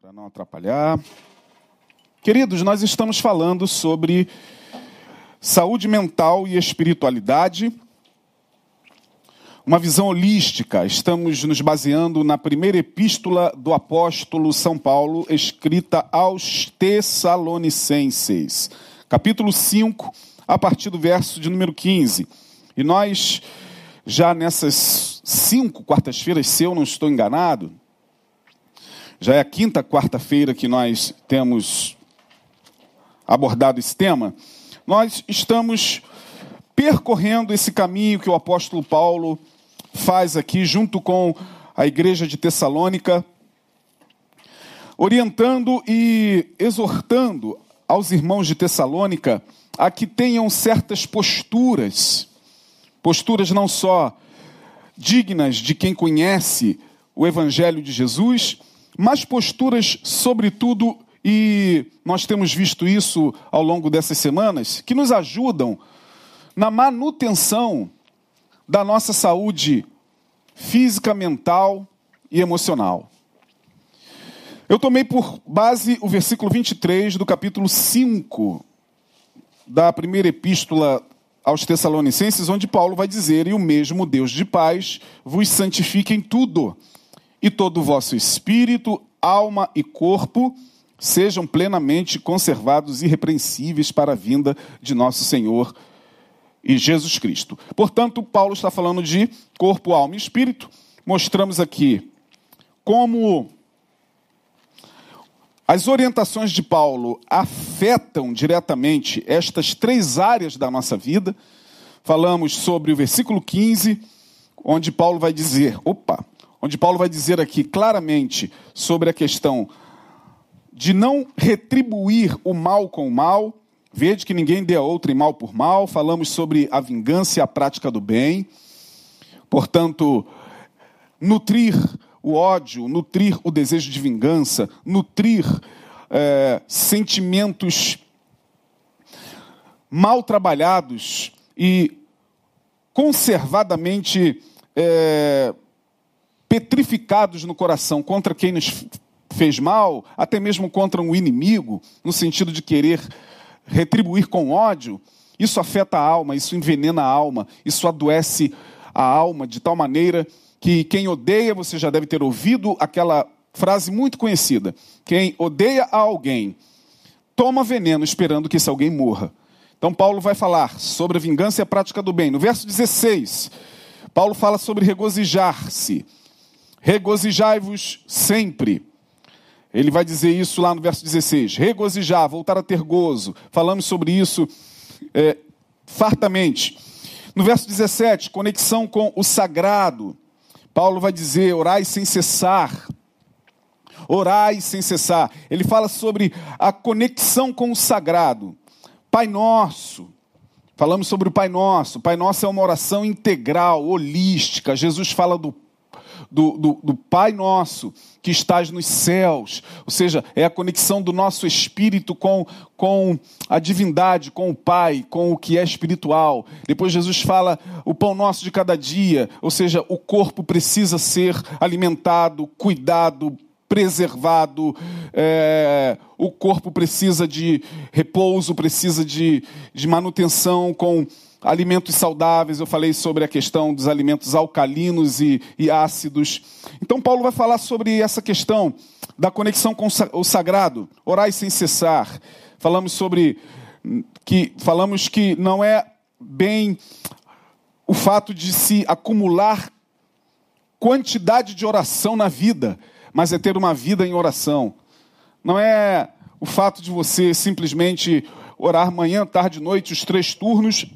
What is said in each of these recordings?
para não atrapalhar. Queridos, nós estamos falando sobre saúde mental e espiritualidade, uma visão holística. Estamos nos baseando na primeira epístola do apóstolo São Paulo, escrita aos Tessalonicenses, capítulo 5, a partir do verso de número 15. E nós, já nessas cinco quartas-feiras, se eu não estou enganado, já é a quinta quarta-feira que nós temos abordado esse tema. Nós estamos percorrendo esse caminho que o apóstolo Paulo faz aqui, junto com a igreja de Tessalônica, orientando e exortando aos irmãos de Tessalônica a que tenham certas posturas, posturas não só dignas de quem conhece o Evangelho de Jesus, mas posturas, sobretudo, e nós temos visto isso ao longo dessas semanas, que nos ajudam na manutenção da nossa saúde física, mental e emocional. Eu tomei por base o versículo 23 do capítulo 5 da primeira epístola aos Tessalonicenses, onde Paulo vai dizer: E o mesmo Deus de paz vos santifique em tudo e todo o vosso espírito, alma e corpo sejam plenamente conservados irrepreensíveis para a vinda de nosso Senhor e Jesus Cristo. Portanto, Paulo está falando de corpo, alma e espírito. Mostramos aqui como as orientações de Paulo afetam diretamente estas três áreas da nossa vida. Falamos sobre o versículo 15, onde Paulo vai dizer: opa, onde Paulo vai dizer aqui claramente sobre a questão de não retribuir o mal com o mal. Vede que ninguém dê a outro mal por mal. Falamos sobre a vingança e a prática do bem. Portanto, nutrir o ódio, nutrir o desejo de vingança, nutrir é, sentimentos mal trabalhados e conservadamente é, petrificados no coração contra quem nos fez mal, até mesmo contra um inimigo, no sentido de querer retribuir com ódio, isso afeta a alma, isso envenena a alma, isso adoece a alma de tal maneira que quem odeia, você já deve ter ouvido aquela frase muito conhecida: quem odeia a alguém toma veneno esperando que esse alguém morra. Então, Paulo vai falar sobre a vingança e a prática do bem. No verso 16, Paulo fala sobre regozijar-se. Regozijai-vos sempre. Ele vai dizer isso lá no verso 16: regozijar, voltar a ter gozo. Falamos sobre isso é, fartamente. No verso 17, conexão com o sagrado. Paulo vai dizer: orai sem cessar. Orai sem cessar. Ele fala sobre a conexão com o sagrado. Pai Nosso. Falamos sobre o Pai Nosso. Pai Nosso é uma oração integral, holística. Jesus fala do do, do, do Pai Nosso que estás nos céus, ou seja, é a conexão do nosso espírito com, com a divindade, com o Pai, com o que é espiritual. Depois Jesus fala o pão nosso de cada dia, ou seja, o corpo precisa ser alimentado, cuidado, preservado, é, o corpo precisa de repouso, precisa de, de manutenção com alimentos saudáveis, eu falei sobre a questão dos alimentos alcalinos e, e ácidos. Então, Paulo vai falar sobre essa questão da conexão com o sagrado, orai sem cessar. Falamos sobre que falamos que não é bem o fato de se acumular quantidade de oração na vida, mas é ter uma vida em oração. Não é o fato de você simplesmente orar manhã, tarde e noite, os três turnos,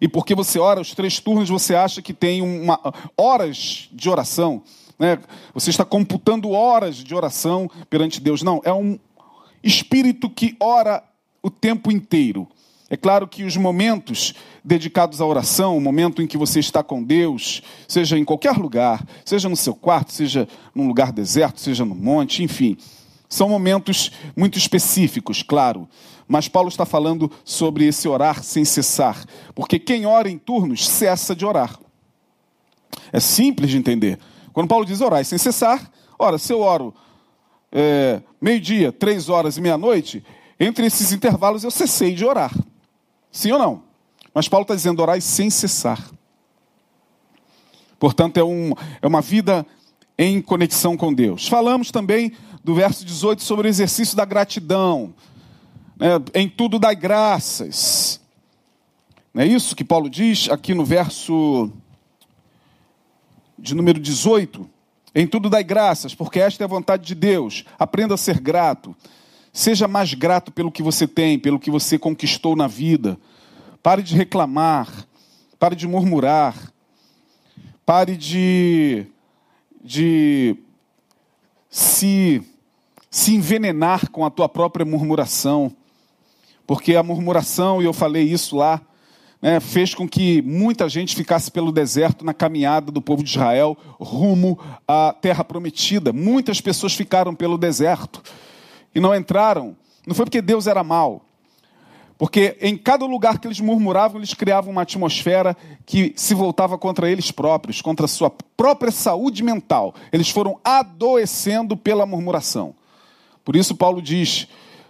e porque você ora os três turnos, você acha que tem uma, horas de oração. Né? Você está computando horas de oração perante Deus. Não, é um espírito que ora o tempo inteiro. É claro que os momentos dedicados à oração, o momento em que você está com Deus, seja em qualquer lugar, seja no seu quarto, seja num lugar deserto, seja no monte, enfim, são momentos muito específicos, claro. Mas Paulo está falando sobre esse orar sem cessar. Porque quem ora em turnos cessa de orar. É simples de entender. Quando Paulo diz orar sem cessar, ora, se eu oro é, meio-dia, três horas e meia-noite, entre esses intervalos eu cessei de orar. Sim ou não? Mas Paulo está dizendo orar sem cessar. Portanto, é, um, é uma vida em conexão com Deus. Falamos também do verso 18 sobre o exercício da gratidão. Né? Em tudo dai graças. Não é isso que Paulo diz aqui no verso de número 18? Em tudo dai graças, porque esta é a vontade de Deus. Aprenda a ser grato. Seja mais grato pelo que você tem, pelo que você conquistou na vida. Pare de reclamar. Pare de murmurar. Pare de, de se, se envenenar com a tua própria murmuração. Porque a murmuração, e eu falei isso lá, né, fez com que muita gente ficasse pelo deserto na caminhada do povo de Israel rumo à terra prometida. Muitas pessoas ficaram pelo deserto e não entraram. Não foi porque Deus era mau. Porque em cada lugar que eles murmuravam, eles criavam uma atmosfera que se voltava contra eles próprios, contra a sua própria saúde mental. Eles foram adoecendo pela murmuração. Por isso, Paulo diz: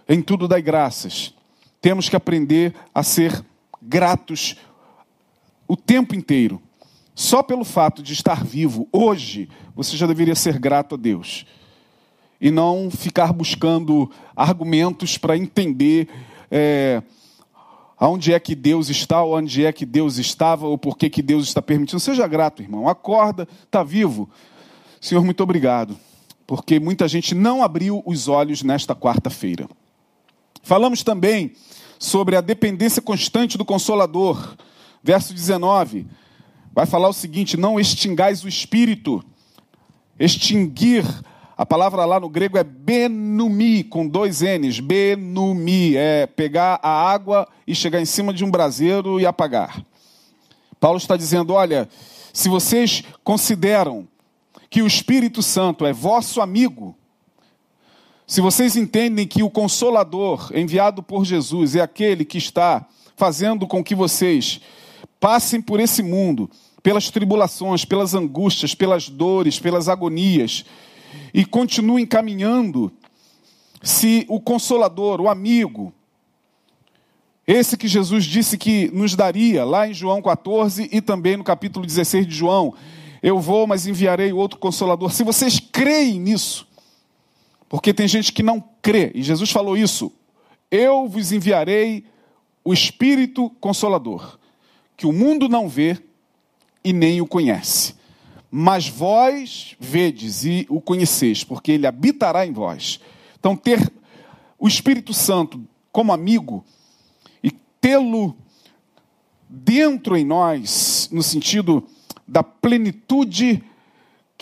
em tudo dai graças. Temos que aprender a ser gratos o tempo inteiro. Só pelo fato de estar vivo hoje, você já deveria ser grato a Deus. E não ficar buscando argumentos para entender é, aonde é que Deus está, ou onde é que Deus estava, ou por que, que Deus está permitindo. Seja grato, irmão. Acorda, está vivo. Senhor, muito obrigado. Porque muita gente não abriu os olhos nesta quarta-feira. Falamos também sobre a dependência constante do Consolador. Verso 19 vai falar o seguinte: Não extingais o espírito. Extinguir, a palavra lá no grego é benumi, com dois N's. Benumi, é pegar a água e chegar em cima de um braseiro e apagar. Paulo está dizendo: olha, se vocês consideram que o Espírito Santo é vosso amigo, se vocês entendem que o Consolador enviado por Jesus é aquele que está fazendo com que vocês passem por esse mundo, pelas tribulações, pelas angústias, pelas dores, pelas agonias, e continuem caminhando, se o Consolador, o amigo, esse que Jesus disse que nos daria, lá em João 14 e também no capítulo 16 de João, eu vou, mas enviarei outro Consolador. Se vocês creem nisso, porque tem gente que não crê, e Jesus falou isso: Eu vos enviarei o Espírito Consolador, que o mundo não vê e nem o conhece. Mas vós vedes e o conheceis, porque ele habitará em vós. Então, ter o Espírito Santo como amigo e tê-lo dentro em nós, no sentido da plenitude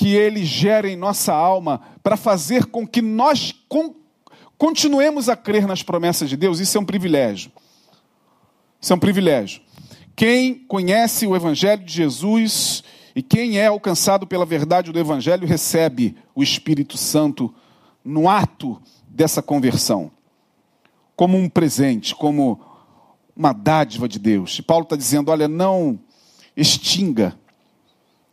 que ele gera em nossa alma para fazer com que nós con continuemos a crer nas promessas de Deus, isso é um privilégio. Isso é um privilégio. Quem conhece o Evangelho de Jesus e quem é alcançado pela verdade do Evangelho recebe o Espírito Santo no ato dessa conversão, como um presente, como uma dádiva de Deus. E Paulo está dizendo: olha, não extinga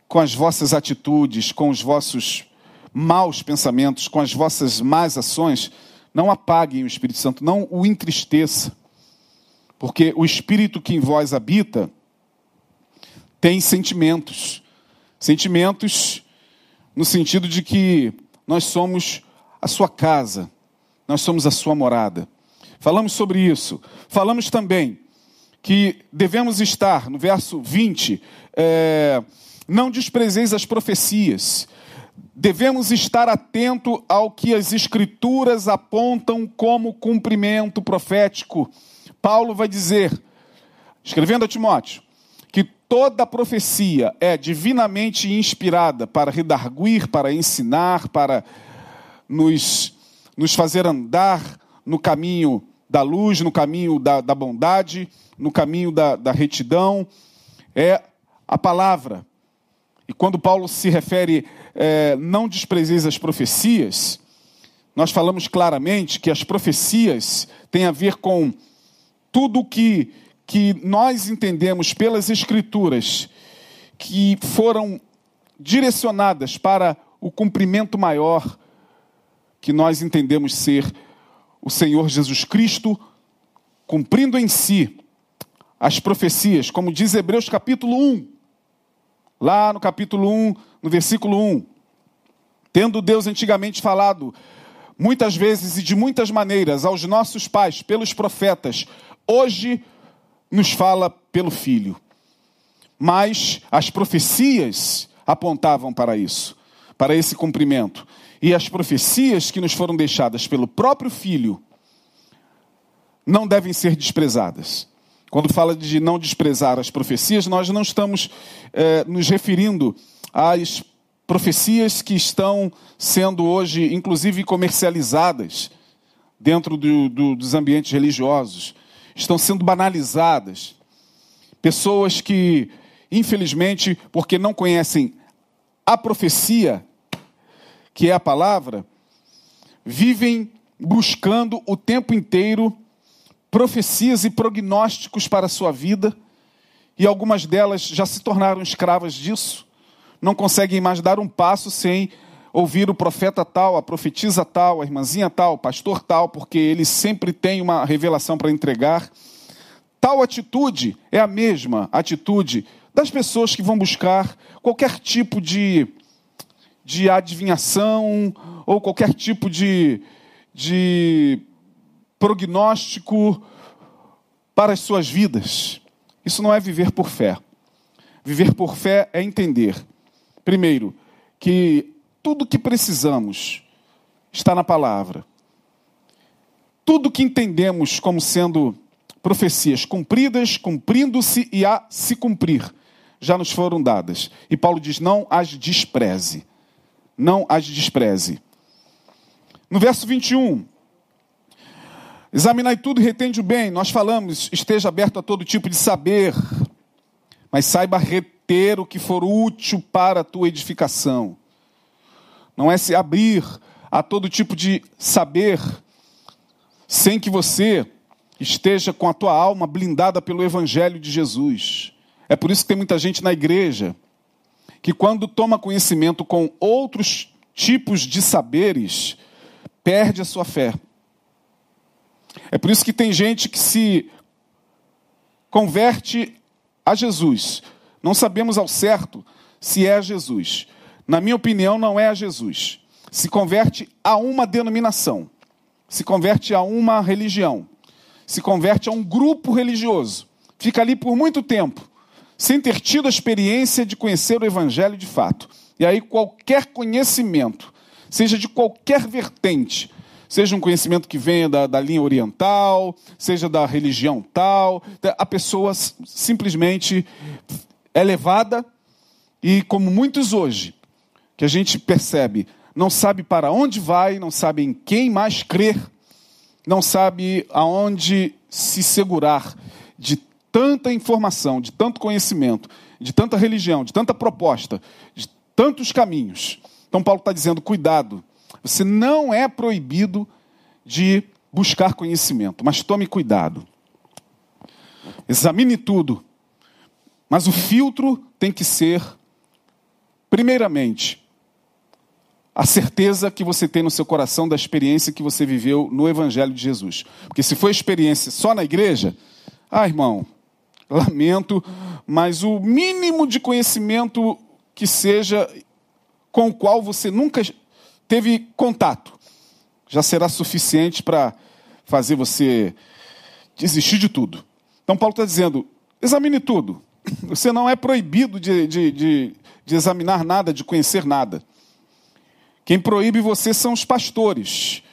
com as vossas atitudes, com os vossos maus pensamentos, com as vossas más ações, não apaguem o Espírito Santo, não o entristeça. Porque o Espírito que em vós habita tem sentimentos. Sentimentos no sentido de que nós somos a sua casa, nós somos a sua morada. Falamos sobre isso. Falamos também que devemos estar, no verso 20, é, não desprezeis as profecias. Devemos estar atento ao que as escrituras apontam como cumprimento profético. Paulo vai dizer, escrevendo a Timóteo, que toda profecia é divinamente inspirada para redarguir, para ensinar, para nos, nos fazer andar no caminho da luz, no caminho da, da bondade, no caminho da, da retidão. É a palavra. E quando Paulo se refere, é, não desprezeis as profecias, nós falamos claramente que as profecias têm a ver com tudo que, que nós entendemos pelas Escrituras, que foram direcionadas para o cumprimento maior que nós entendemos ser o Senhor Jesus Cristo, cumprindo em si as profecias, como diz Hebreus capítulo 1, lá no capítulo 1, no versículo 1. Tendo Deus antigamente falado, muitas vezes e de muitas maneiras, aos nossos pais, pelos profetas, hoje nos fala pelo Filho. Mas as profecias apontavam para isso, para esse cumprimento. E as profecias que nos foram deixadas pelo próprio Filho não devem ser desprezadas. Quando fala de não desprezar as profecias, nós não estamos é, nos referindo às profecias que estão sendo hoje, inclusive, comercializadas dentro do, do, dos ambientes religiosos, estão sendo banalizadas. Pessoas que, infelizmente, porque não conhecem a profecia, que é a palavra, vivem buscando o tempo inteiro profecias e prognósticos para a sua vida, e algumas delas já se tornaram escravas disso, não conseguem mais dar um passo sem ouvir o profeta tal, a profetisa tal, a irmãzinha tal, o pastor tal, porque ele sempre tem uma revelação para entregar. Tal atitude é a mesma atitude das pessoas que vão buscar qualquer tipo de, de adivinhação ou qualquer tipo de, de prognóstico para as suas vidas. Isso não é viver por fé. Viver por fé é entender, primeiro, que tudo que precisamos está na palavra. Tudo que entendemos como sendo profecias cumpridas, cumprindo-se e a se cumprir, já nos foram dadas. E Paulo diz: não as despreze. Não as despreze. No verso 21, Examinai tudo e retende o bem. Nós falamos, esteja aberto a todo tipo de saber, mas saiba reter o que for útil para a tua edificação. Não é se abrir a todo tipo de saber sem que você esteja com a tua alma blindada pelo evangelho de Jesus. É por isso que tem muita gente na igreja que quando toma conhecimento com outros tipos de saberes, perde a sua fé. É por isso que tem gente que se converte a Jesus. Não sabemos ao certo se é a Jesus. Na minha opinião, não é a Jesus. Se converte a uma denominação, se converte a uma religião, se converte a um grupo religioso. Fica ali por muito tempo, sem ter tido a experiência de conhecer o Evangelho de fato. E aí, qualquer conhecimento, seja de qualquer vertente, seja um conhecimento que venha da, da linha oriental, seja da religião tal, a pessoa simplesmente é levada e, como muitos hoje, que a gente percebe, não sabe para onde vai, não sabe em quem mais crer, não sabe aonde se segurar de tanta informação, de tanto conhecimento, de tanta religião, de tanta proposta, de tantos caminhos. Então, Paulo está dizendo: cuidado, você não é proibido de buscar conhecimento, mas tome cuidado. Examine tudo. Mas o filtro tem que ser, primeiramente, a certeza que você tem no seu coração da experiência que você viveu no Evangelho de Jesus. Porque se foi experiência só na igreja, ah, irmão, lamento, mas o mínimo de conhecimento que seja com o qual você nunca teve contato, já será suficiente para fazer você desistir de tudo. Então, Paulo está dizendo: examine tudo. Você não é proibido de, de, de, de examinar nada, de conhecer nada. Quem proíbe você são os pastores.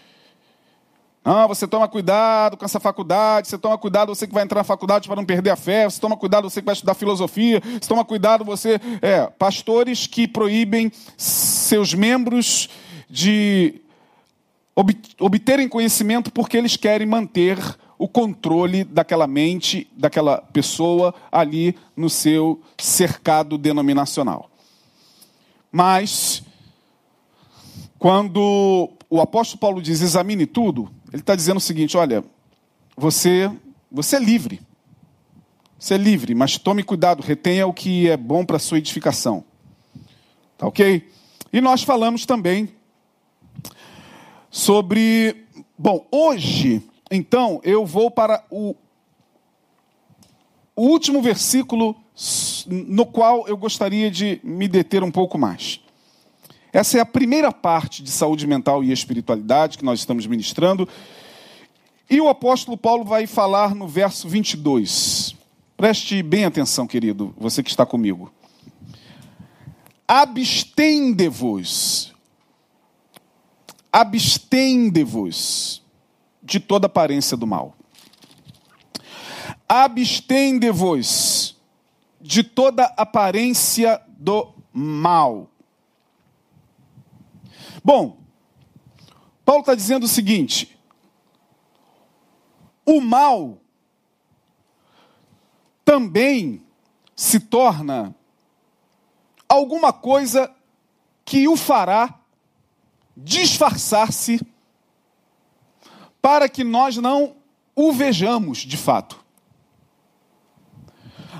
Ah, você toma cuidado com essa faculdade, você toma cuidado você que vai entrar na faculdade para não perder a fé, você toma cuidado você que vai estudar filosofia, você toma cuidado você. É, pastores que proíbem seus membros de obterem conhecimento porque eles querem manter o controle daquela mente, daquela pessoa ali no seu cercado denominacional. Mas, quando o apóstolo Paulo diz examine tudo, ele está dizendo o seguinte: olha, você, você é livre. Você é livre, mas tome cuidado, retenha o que é bom para a sua edificação. Tá ok? E nós falamos também sobre. Bom, hoje, então, eu vou para o, o último versículo no qual eu gostaria de me deter um pouco mais. Essa é a primeira parte de saúde mental e espiritualidade que nós estamos ministrando. E o apóstolo Paulo vai falar no verso 22. Preste bem atenção, querido, você que está comigo. Abstende-vos. Abstende-vos de toda aparência do mal. Abstende-vos de toda aparência do mal. Bom, Paulo está dizendo o seguinte: o mal também se torna alguma coisa que o fará disfarçar-se para que nós não o vejamos de fato.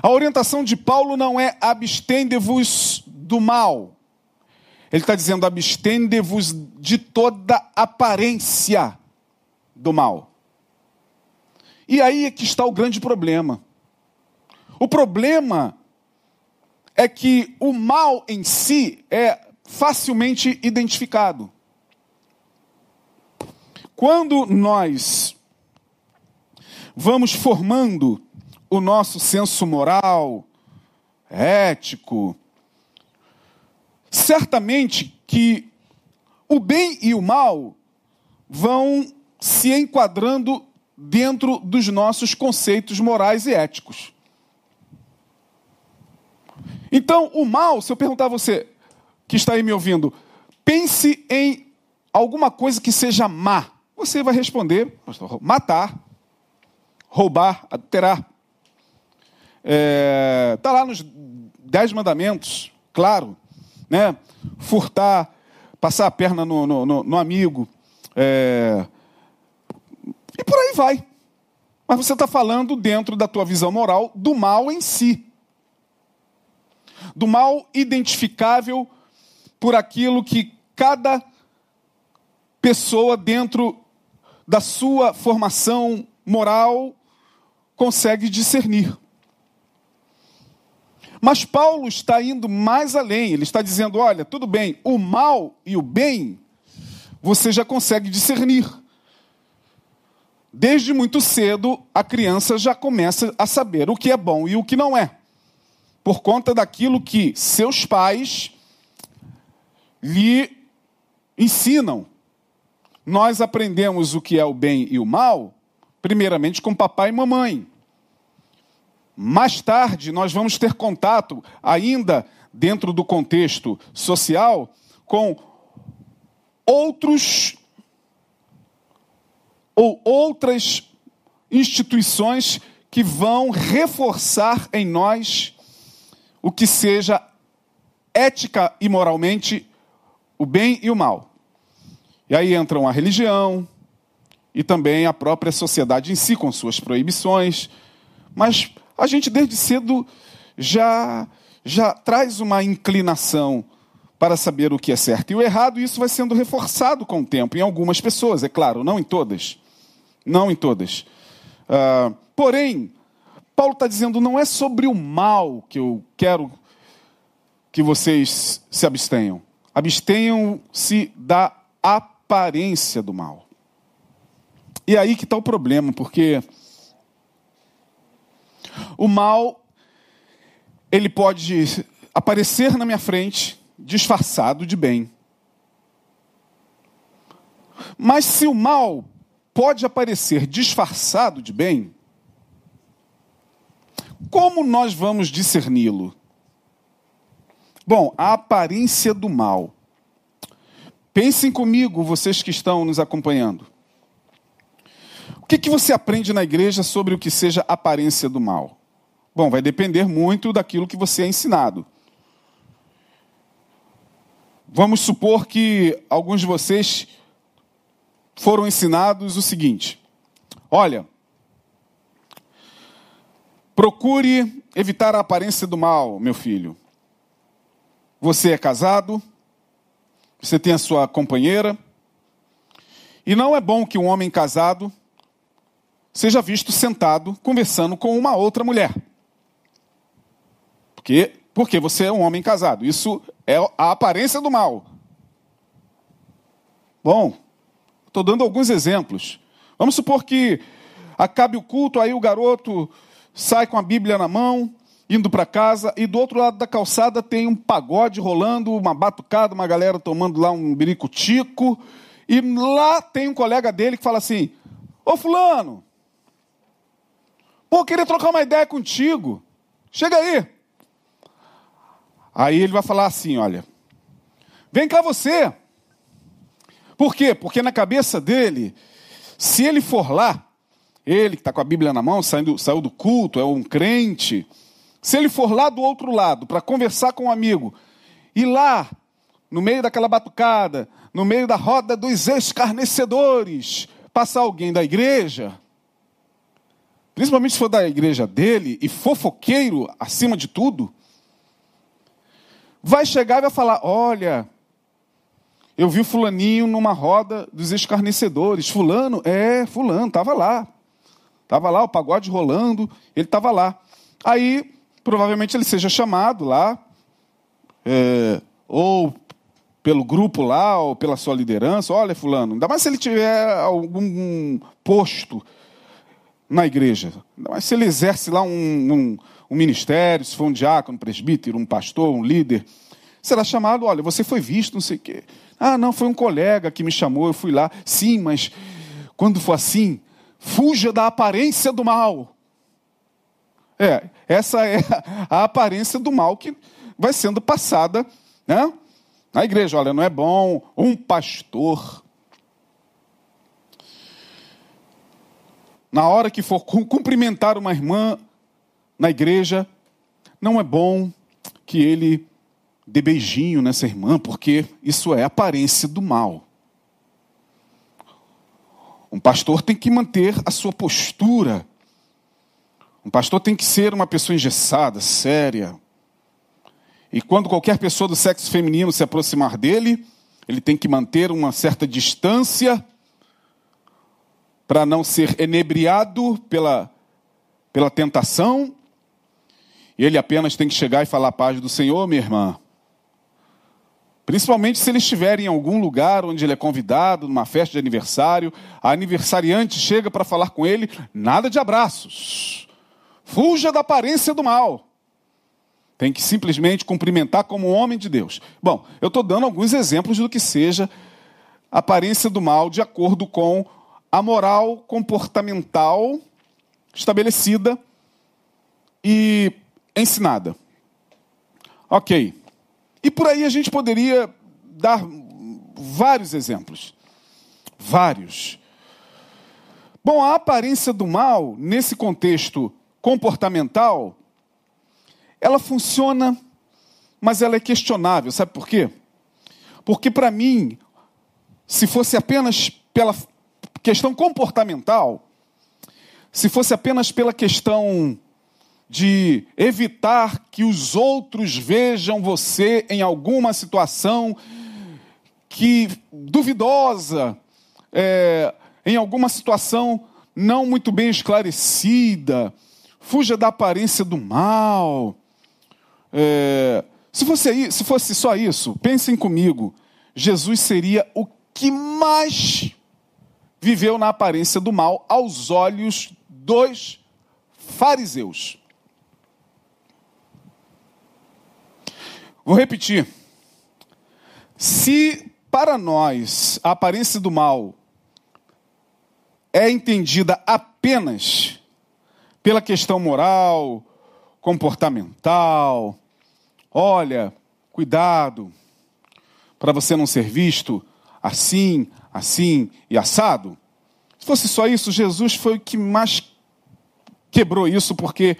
A orientação de Paulo não é abstende-vos do mal. Ele está dizendo abstende-vos de toda aparência do mal. E aí é que está o grande problema. O problema é que o mal em si é facilmente identificado. Quando nós vamos formando o nosso senso moral, ético, certamente que o bem e o mal vão se enquadrando dentro dos nossos conceitos morais e éticos. Então, o mal, se eu perguntar a você que está aí me ouvindo, pense em alguma coisa que seja má. Você vai responder, matar, roubar, adulterar. Está é, tá lá nos Dez Mandamentos, claro. Né? Furtar, passar a perna no, no, no, no amigo. É, e por aí vai. Mas você está falando dentro da tua visão moral do mal em si do mal identificável por aquilo que cada pessoa dentro da sua formação moral consegue discernir. Mas Paulo está indo mais além, ele está dizendo: olha, tudo bem, o mal e o bem você já consegue discernir. Desde muito cedo, a criança já começa a saber o que é bom e o que não é por conta daquilo que seus pais lhe ensinam. Nós aprendemos o que é o bem e o mal, primeiramente com papai e mamãe. Mais tarde, nós vamos ter contato, ainda dentro do contexto social, com outros ou outras instituições que vão reforçar em nós o que seja ética e moralmente o bem e o mal. E aí entram a religião e também a própria sociedade em si, com suas proibições. Mas a gente, desde cedo, já, já traz uma inclinação para saber o que é certo e o errado, e isso vai sendo reforçado com o tempo, em algumas pessoas, é claro, não em todas. Não em todas. Uh, porém, Paulo está dizendo, não é sobre o mal que eu quero que vocês se abstenham. Abstenham-se da aparência do mal. E aí que está o problema, porque o mal, ele pode aparecer na minha frente disfarçado de bem. Mas se o mal pode aparecer disfarçado de bem, como nós vamos discerni-lo? Bom, a aparência do mal. Pensem comigo, vocês que estão nos acompanhando. O que, que você aprende na igreja sobre o que seja aparência do mal? Bom, vai depender muito daquilo que você é ensinado. Vamos supor que alguns de vocês foram ensinados o seguinte: olha, Procure evitar a aparência do mal, meu filho. Você é casado, você tem a sua companheira, E não é bom que um homem casado seja visto sentado conversando com uma outra mulher. Porque, porque você é um homem casado. Isso é a aparência do mal. Bom, estou dando alguns exemplos. Vamos supor que acabe o culto, aí o garoto sai com a Bíblia na mão, indo para casa, e do outro lado da calçada tem um pagode rolando, uma batucada, uma galera tomando lá um biricutico, e lá tem um colega dele que fala assim: Ô Fulano, Pô, queria trocar uma ideia contigo. Chega aí. Aí ele vai falar assim: olha, vem cá você. Por quê? Porque na cabeça dele, se ele for lá, ele que está com a Bíblia na mão, saindo, saiu do culto, é um crente, se ele for lá do outro lado para conversar com um amigo, e lá, no meio daquela batucada, no meio da roda dos escarnecedores, passar alguém da igreja, principalmente se for da igreja dele e fofoqueiro acima de tudo, vai chegar e vai falar: Olha, eu vi o fulaninho numa roda dos escarnecedores. Fulano, é, fulano, estava lá. Estava lá, o pagode rolando, ele estava lá. Aí, provavelmente ele seja chamado lá, é, ou pelo grupo lá, ou pela sua liderança. Olha, fulano, ainda mais se ele tiver algum posto na igreja. Mas se ele exerce lá um, um, um, ministério, se for um diácono, um presbítero, um pastor, um líder, será chamado, olha, você foi visto, não sei o quê. Ah, não, foi um colega que me chamou, eu fui lá. Sim, mas quando for assim, fuja da aparência do mal. É, essa é a aparência do mal que vai sendo passada né, na igreja. Olha, não é bom um pastor na hora que for cumprimentar uma irmã na igreja, não é bom que ele dê beijinho nessa irmã, porque isso é aparência do mal. Um pastor tem que manter a sua postura. Um pastor tem que ser uma pessoa engessada, séria. E quando qualquer pessoa do sexo feminino se aproximar dele, ele tem que manter uma certa distância para não ser enebriado pela, pela tentação. E ele apenas tem que chegar e falar a paz do Senhor, minha irmã. Principalmente se ele estiver em algum lugar onde ele é convidado, numa festa de aniversário, a aniversariante chega para falar com ele, nada de abraços. Fuja da aparência do mal. Tem que simplesmente cumprimentar como homem de Deus. Bom, eu estou dando alguns exemplos do que seja aparência do mal de acordo com a moral comportamental estabelecida e ensinada. Ok. E por aí a gente poderia dar vários exemplos. Vários. Bom, a aparência do mal, nesse contexto comportamental, ela funciona, mas ela é questionável. Sabe por quê? Porque, para mim, se fosse apenas pela questão comportamental, se fosse apenas pela questão de evitar que os outros vejam você em alguma situação que duvidosa, é, em alguma situação não muito bem esclarecida, fuja da aparência do mal. É, se, fosse, se fosse só isso, pensem comigo, Jesus seria o que mais viveu na aparência do mal aos olhos dos fariseus. Vou repetir. Se para nós a aparência do mal é entendida apenas pela questão moral, comportamental, olha, cuidado para você não ser visto assim, assim e assado. Se fosse só isso, Jesus foi o que mais quebrou isso, porque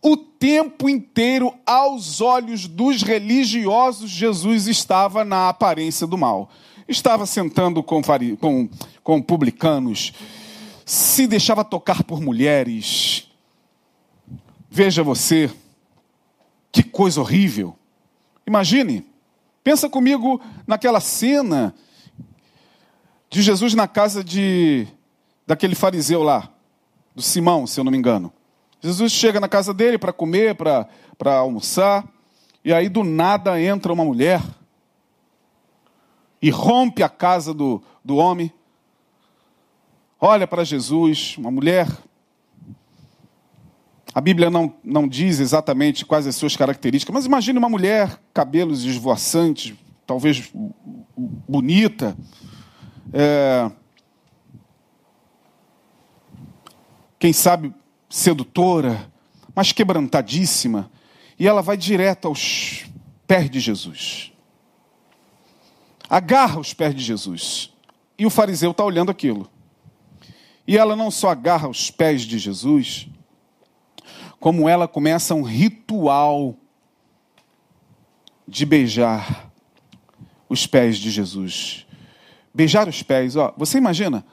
o tempo inteiro, aos olhos dos religiosos, Jesus estava na aparência do mal. Estava sentando com, com, com publicanos, se deixava tocar por mulheres. Veja você, que coisa horrível. Imagine, pensa comigo naquela cena de Jesus na casa de daquele fariseu lá, do Simão, se eu não me engano. Jesus chega na casa dele para comer, para almoçar, e aí do nada entra uma mulher e rompe a casa do, do homem. Olha para Jesus, uma mulher. A Bíblia não, não diz exatamente quais as suas características, mas imagine uma mulher, cabelos esvoaçantes, talvez bonita, é, quem sabe sedutora, mas quebrantadíssima, e ela vai direto aos pés de Jesus. Agarra os pés de Jesus. E o fariseu está olhando aquilo. E ela não só agarra os pés de Jesus, como ela começa um ritual de beijar os pés de Jesus. Beijar os pés, ó, você imagina?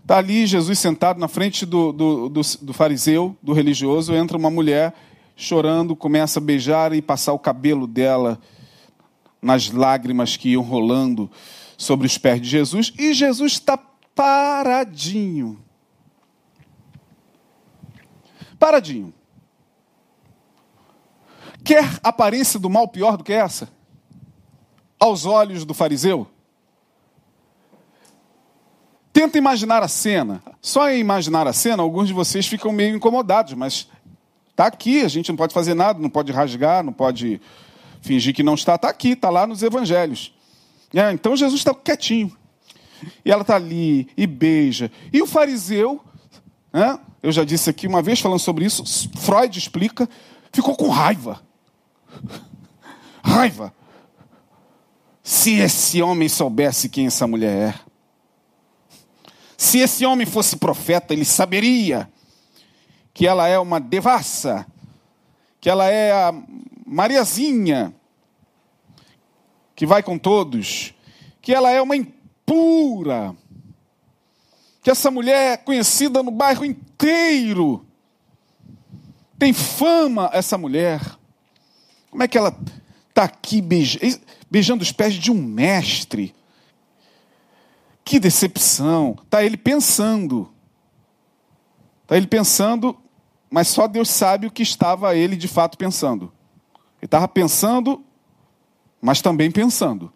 Está ali Jesus sentado na frente do, do, do, do, fariseu, do religioso, entra uma mulher chorando, começa a beijar e passar o cabelo dela nas lágrimas que iam rolando sobre os pés de Jesus, e Jesus está paradinho. Paradinho. Quer aparência do mal pior do que essa? Aos olhos do fariseu? Tenta imaginar a cena. Só em imaginar a cena, alguns de vocês ficam meio incomodados, mas está aqui, a gente não pode fazer nada, não pode rasgar, não pode fingir que não está. Está aqui, está lá nos evangelhos. É, então Jesus está quietinho. E ela está ali e beija. E o fariseu, né, eu já disse aqui uma vez falando sobre isso, Freud explica, ficou com raiva. Raiva. Se esse homem soubesse quem essa mulher é. Se esse homem fosse profeta, ele saberia que ela é uma devassa, que ela é a Mariazinha, que vai com todos, que ela é uma impura, que essa mulher é conhecida no bairro inteiro, tem fama essa mulher. Como é que ela está aqui beijando os pés de um mestre? Que decepção! Está ele pensando. Está ele pensando, mas só Deus sabe o que estava ele de fato pensando. Ele estava pensando, mas também pensando.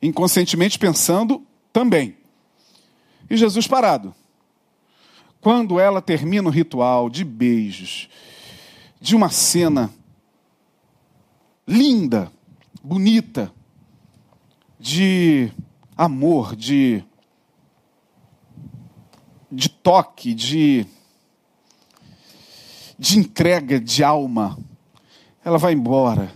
Inconscientemente pensando também. E Jesus parado. Quando ela termina o ritual de beijos, de uma cena linda, bonita, de amor, de de toque, de, de entrega de alma. Ela vai embora.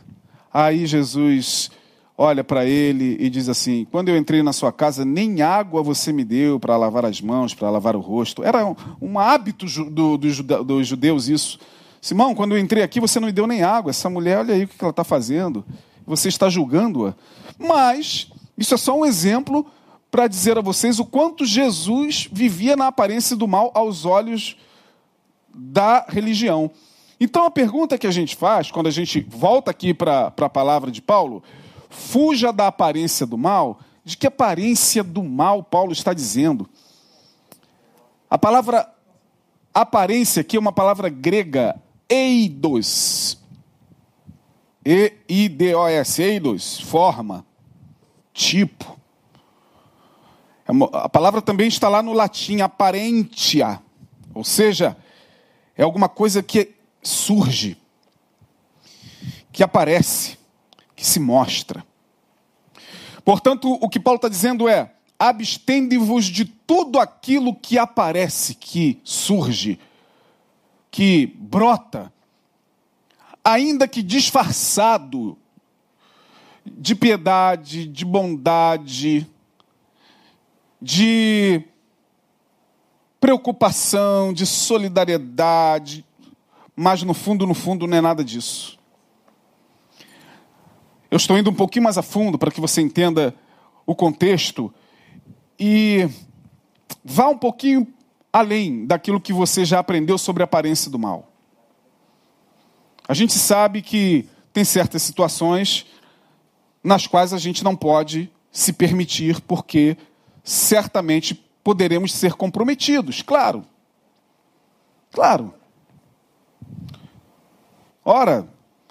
Aí Jesus olha para ele e diz assim: Quando eu entrei na sua casa, nem água você me deu para lavar as mãos, para lavar o rosto. Era um, um hábito do, do, dos judeus isso. Simão, quando eu entrei aqui, você não me deu nem água. Essa mulher, olha aí o que ela está fazendo. Você está julgando-a. Mas, isso é só um exemplo para dizer a vocês o quanto Jesus vivia na aparência do mal aos olhos da religião. Então a pergunta que a gente faz, quando a gente volta aqui para a palavra de Paulo, fuja da aparência do mal, de que aparência do mal Paulo está dizendo? A palavra aparência aqui é uma palavra grega, eidos. E-I-D-O-S, eidos, forma, tipo. É a palavra também está lá no latim, aparentia, ou seja, é alguma coisa que surge, que aparece, que se mostra. Portanto, o que Paulo está dizendo é: abstende-vos de tudo aquilo que aparece, que surge, que brota, ainda que disfarçado de piedade, de bondade, de preocupação, de solidariedade, mas no fundo, no fundo, não é nada disso. Eu estou indo um pouquinho mais a fundo para que você entenda o contexto e vá um pouquinho além daquilo que você já aprendeu sobre a aparência do mal. A gente sabe que tem certas situações nas quais a gente não pode se permitir porque certamente poderemos ser comprometidos, claro. Claro. Ora,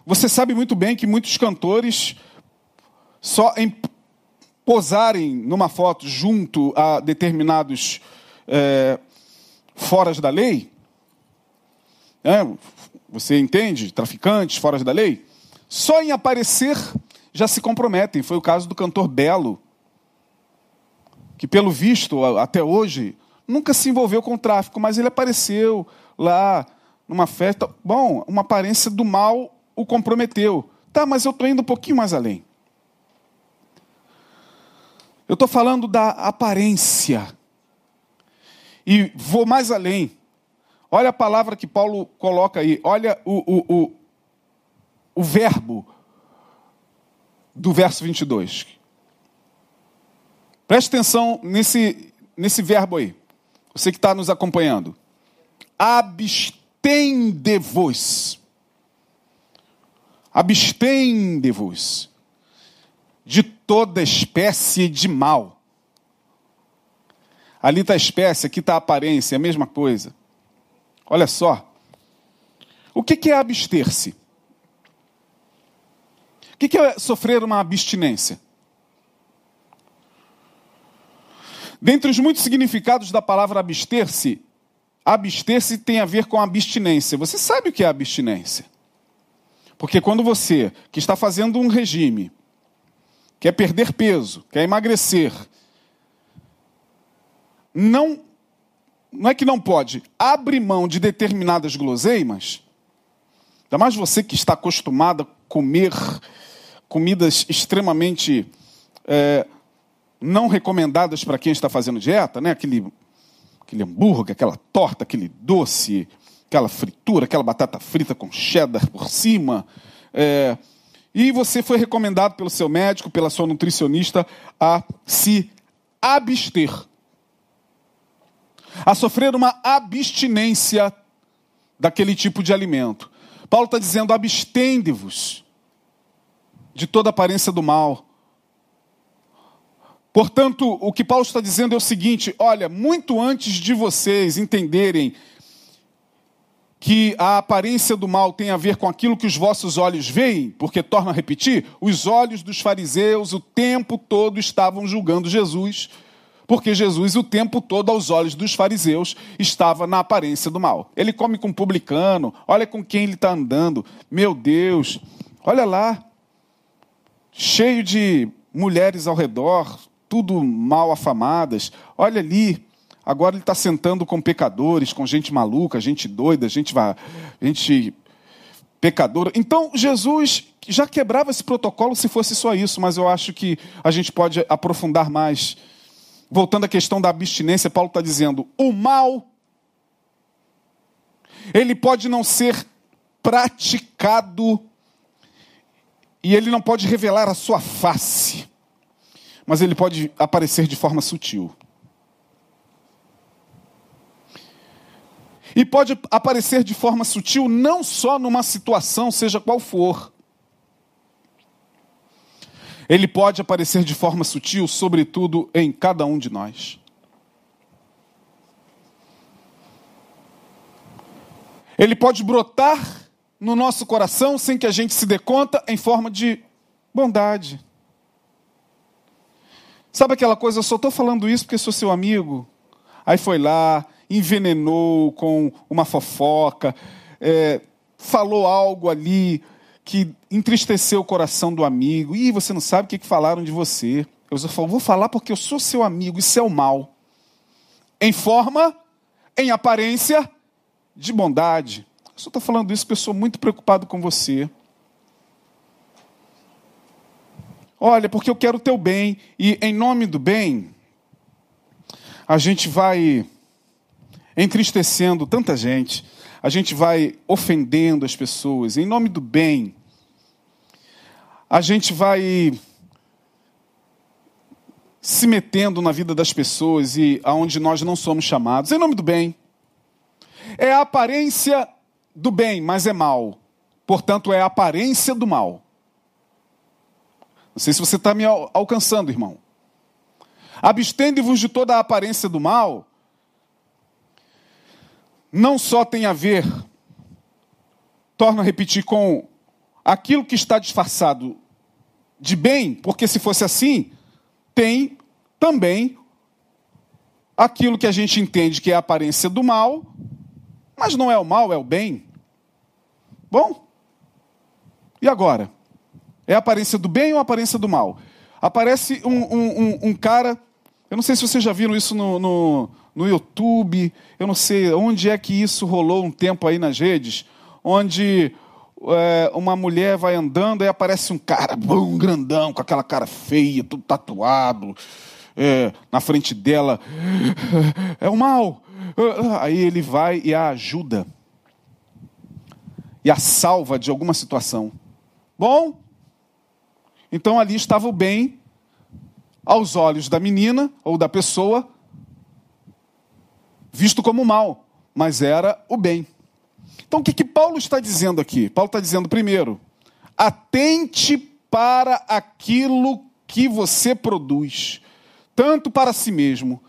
você sabe muito bem que muitos cantores, só em posarem numa foto junto a determinados é, foras da lei, é, você entende? Traficantes, foras da lei, só em aparecer já se comprometem. Foi o caso do cantor Belo, que, pelo visto, até hoje, nunca se envolveu com o tráfico, mas ele apareceu lá numa festa. Bom, uma aparência do mal o comprometeu. Tá, mas eu estou indo um pouquinho mais além. Eu estou falando da aparência. E vou mais além. Olha a palavra que Paulo coloca aí. Olha o, o, o, o verbo do verso 22. Preste atenção nesse, nesse verbo aí. Você que está nos acompanhando. Abstende-vos. Abstende-vos de toda espécie de mal. Ali está a espécie, aqui está a aparência, é a mesma coisa. Olha só. O que é abster-se? O que é sofrer uma abstinência? Dentre os muitos significados da palavra abster-se, abster-se tem a ver com abstinência. Você sabe o que é abstinência? Porque quando você, que está fazendo um regime, quer perder peso, quer emagrecer, não, não é que não pode, abre mão de determinadas guloseimas, ainda mais você que está acostumado a comer comidas extremamente é, não recomendadas para quem está fazendo dieta, né? aquele, aquele hambúrguer, aquela torta, aquele doce, aquela fritura, aquela batata frita com cheddar por cima. É, e você foi recomendado pelo seu médico, pela sua nutricionista, a se abster. A sofrer uma abstinência daquele tipo de alimento. Paulo está dizendo: abstende-vos de toda aparência do mal. Portanto, o que Paulo está dizendo é o seguinte: olha, muito antes de vocês entenderem que a aparência do mal tem a ver com aquilo que os vossos olhos veem, porque, torna a repetir, os olhos dos fariseus o tempo todo estavam julgando Jesus, porque Jesus o tempo todo, aos olhos dos fariseus, estava na aparência do mal. Ele come com um publicano, olha com quem ele está andando, meu Deus, olha lá, cheio de mulheres ao redor, tudo mal afamadas, olha ali, Agora ele está sentando com pecadores, com gente maluca, gente doida, gente, gente pecadora. Então Jesus já quebrava esse protocolo se fosse só isso, mas eu acho que a gente pode aprofundar mais. Voltando à questão da abstinência, Paulo está dizendo: o mal, ele pode não ser praticado e ele não pode revelar a sua face, mas ele pode aparecer de forma sutil. E pode aparecer de forma sutil não só numa situação, seja qual for. Ele pode aparecer de forma sutil, sobretudo em cada um de nós. Ele pode brotar no nosso coração sem que a gente se dê conta em forma de bondade. Sabe aquela coisa, eu só estou falando isso porque sou seu amigo. Aí foi lá, envenenou com uma fofoca, é, falou algo ali que entristeceu o coração do amigo. E você não sabe o que, que falaram de você. Eu só falo, vou falar porque eu sou seu amigo, isso é o mal. Em forma, em aparência de bondade. Eu só estou falando isso porque eu sou muito preocupado com você. Olha, porque eu quero o teu bem, e em nome do bem, a gente vai entristecendo tanta gente, a gente vai ofendendo as pessoas em nome do bem. A gente vai se metendo na vida das pessoas e aonde nós não somos chamados em nome do bem. É a aparência do bem, mas é mal. Portanto, é a aparência do mal. Não sei se você está me alcançando, irmão. Abstende-vos de toda a aparência do mal. Não só tem a ver, torno a repetir, com aquilo que está disfarçado de bem, porque se fosse assim, tem também aquilo que a gente entende que é a aparência do mal, mas não é o mal, é o bem. Bom, e agora? É a aparência do bem ou a aparência do mal? Aparece um, um, um, um cara, eu não sei se vocês já viram isso no, no, no YouTube, eu não sei onde é que isso rolou um tempo aí nas redes, onde é, uma mulher vai andando e aparece um cara, bom, grandão, com aquela cara feia, tudo tatuado, é, na frente dela. É o mal. Aí ele vai e a ajuda. E a salva de alguma situação. Bom, então ali estava o bem aos olhos da menina ou da pessoa, visto como mal, mas era o bem. Então o que, que Paulo está dizendo aqui? Paulo está dizendo, primeiro, atente para aquilo que você produz, tanto para si mesmo,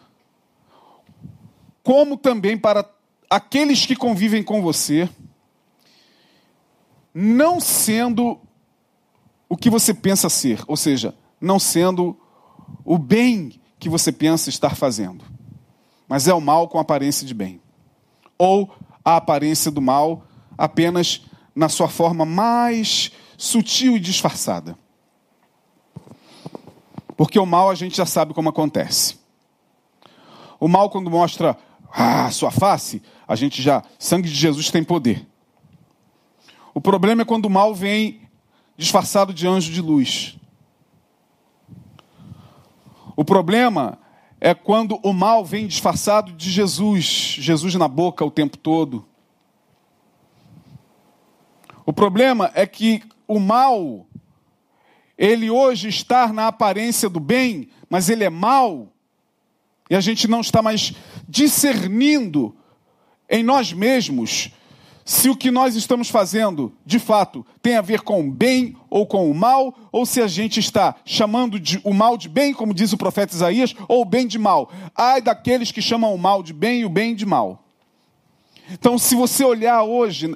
como também para aqueles que convivem com você, não sendo o que você pensa ser, ou seja, não sendo o bem que você pensa estar fazendo, mas é o mal com aparência de bem, ou a aparência do mal apenas na sua forma mais sutil e disfarçada. Porque o mal a gente já sabe como acontece. O mal, quando mostra ah, sua face, a gente já. Sangue de Jesus tem poder. O problema é quando o mal vem disfarçado de anjo de luz. O problema é quando o mal vem disfarçado de Jesus, Jesus na boca o tempo todo. O problema é que o mal, ele hoje está na aparência do bem, mas ele é mal, e a gente não está mais discernindo em nós mesmos se o que nós estamos fazendo, de fato, tem a ver com o bem ou com o mal, ou se a gente está chamando de, o mal de bem, como diz o profeta Isaías, ou o bem de mal. Ai daqueles que chamam o mal de bem e o bem de mal. Então, se você olhar hoje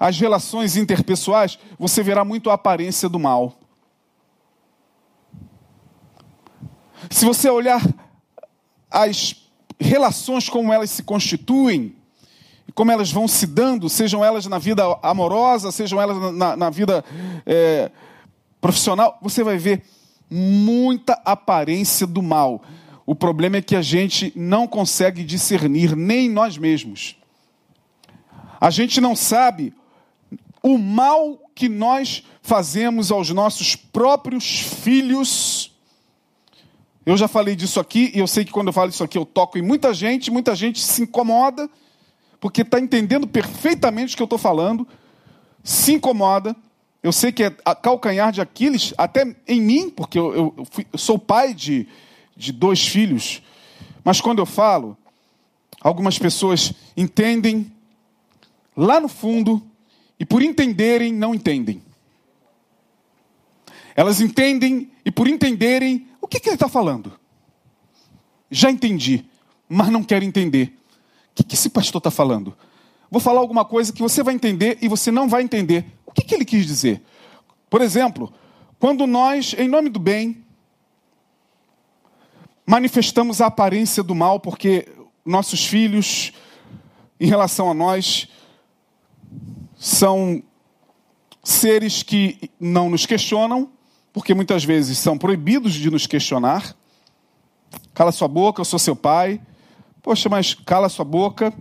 as relações interpessoais, você verá muito a aparência do mal. Se você olhar as relações como elas se constituem, como elas vão se dando, sejam elas na vida amorosa, sejam elas na, na vida é, profissional, você vai ver muita aparência do mal. O problema é que a gente não consegue discernir nem nós mesmos. A gente não sabe o mal que nós fazemos aos nossos próprios filhos. Eu já falei disso aqui, e eu sei que quando eu falo isso aqui eu toco em muita gente, muita gente se incomoda porque está entendendo perfeitamente o que eu estou falando, se incomoda. Eu sei que é calcanhar de Aquiles, até em mim, porque eu, eu, fui, eu sou pai de, de dois filhos, mas quando eu falo, algumas pessoas entendem lá no fundo e por entenderem, não entendem. Elas entendem e por entenderem, o que, que ele está falando? Já entendi, mas não quero entender que, que esse pastor está falando? Vou falar alguma coisa que você vai entender e você não vai entender. O que, que ele quis dizer? Por exemplo, quando nós, em nome do bem, manifestamos a aparência do mal, porque nossos filhos, em relação a nós, são seres que não nos questionam, porque muitas vezes são proibidos de nos questionar. Cala sua boca, eu sou seu pai. Poxa, mas cala sua boca,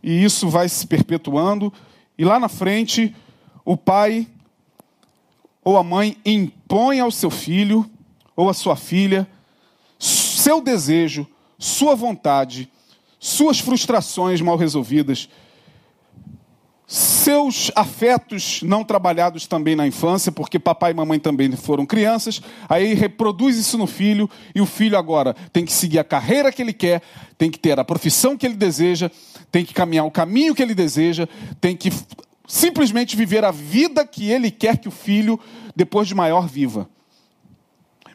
e isso vai se perpetuando, e lá na frente, o pai ou a mãe impõe ao seu filho ou à sua filha seu desejo, sua vontade, suas frustrações mal resolvidas, seus afetos não trabalhados também na infância, porque papai e mamãe também foram crianças, aí reproduz isso no filho, e o filho agora tem que seguir a carreira que ele quer, tem que ter a profissão que ele deseja, tem que caminhar o caminho que ele deseja, tem que simplesmente viver a vida que ele quer que o filho, depois de maior, viva.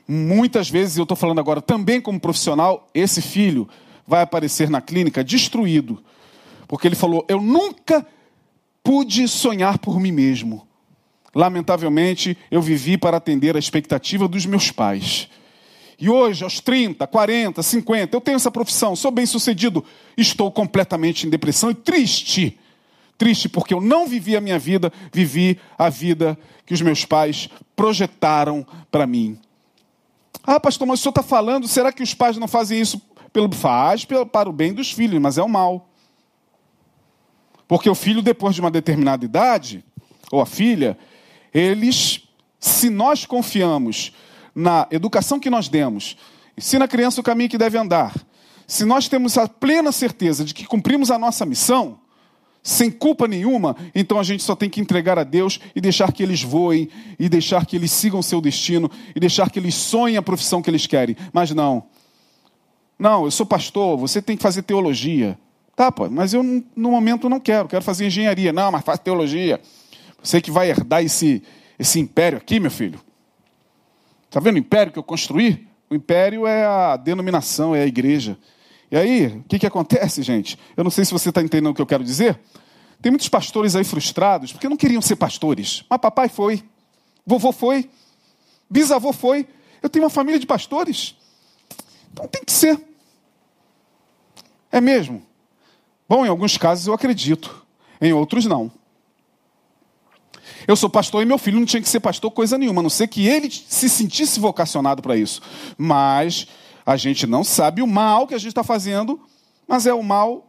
muitas vezes, eu estou falando agora também como profissional, esse filho vai aparecer na clínica destruído. Porque ele falou: Eu nunca pude sonhar por mim mesmo. Lamentavelmente, eu vivi para atender a expectativa dos meus pais. E hoje, aos 30, 40, 50, eu tenho essa profissão, sou bem sucedido, estou completamente em depressão e triste. Triste porque eu não vivi a minha vida, vivi a vida que os meus pais projetaram para mim. Ah, pastor, mas o senhor está falando, será que os pais não fazem isso? Pelo, faz para o bem dos filhos, mas é o mal. Porque o filho, depois de uma determinada idade, ou a filha, eles, se nós confiamos na educação que nós demos, ensina a criança o caminho que deve andar, se nós temos a plena certeza de que cumprimos a nossa missão, sem culpa nenhuma, então a gente só tem que entregar a Deus e deixar que eles voem, e deixar que eles sigam seu destino, e deixar que eles sonhem a profissão que eles querem. Mas não. Não, eu sou pastor, você tem que fazer teologia. Tá, pô, mas eu no momento não quero, quero fazer engenharia. Não, mas faz teologia. Você que vai herdar esse, esse império aqui, meu filho. Está vendo o império que eu construí? O império é a denominação, é a igreja. E aí, o que, que acontece, gente? Eu não sei se você está entendendo o que eu quero dizer. Tem muitos pastores aí frustrados porque não queriam ser pastores. Mas papai foi, vovô foi, bisavô foi. Eu tenho uma família de pastores. Então tem que ser. É mesmo? Bom, em alguns casos eu acredito, em outros não. Eu sou pastor e meu filho não tinha que ser pastor coisa nenhuma, a não ser que ele se sentisse vocacionado para isso. Mas a gente não sabe o mal que a gente está fazendo, mas é o mal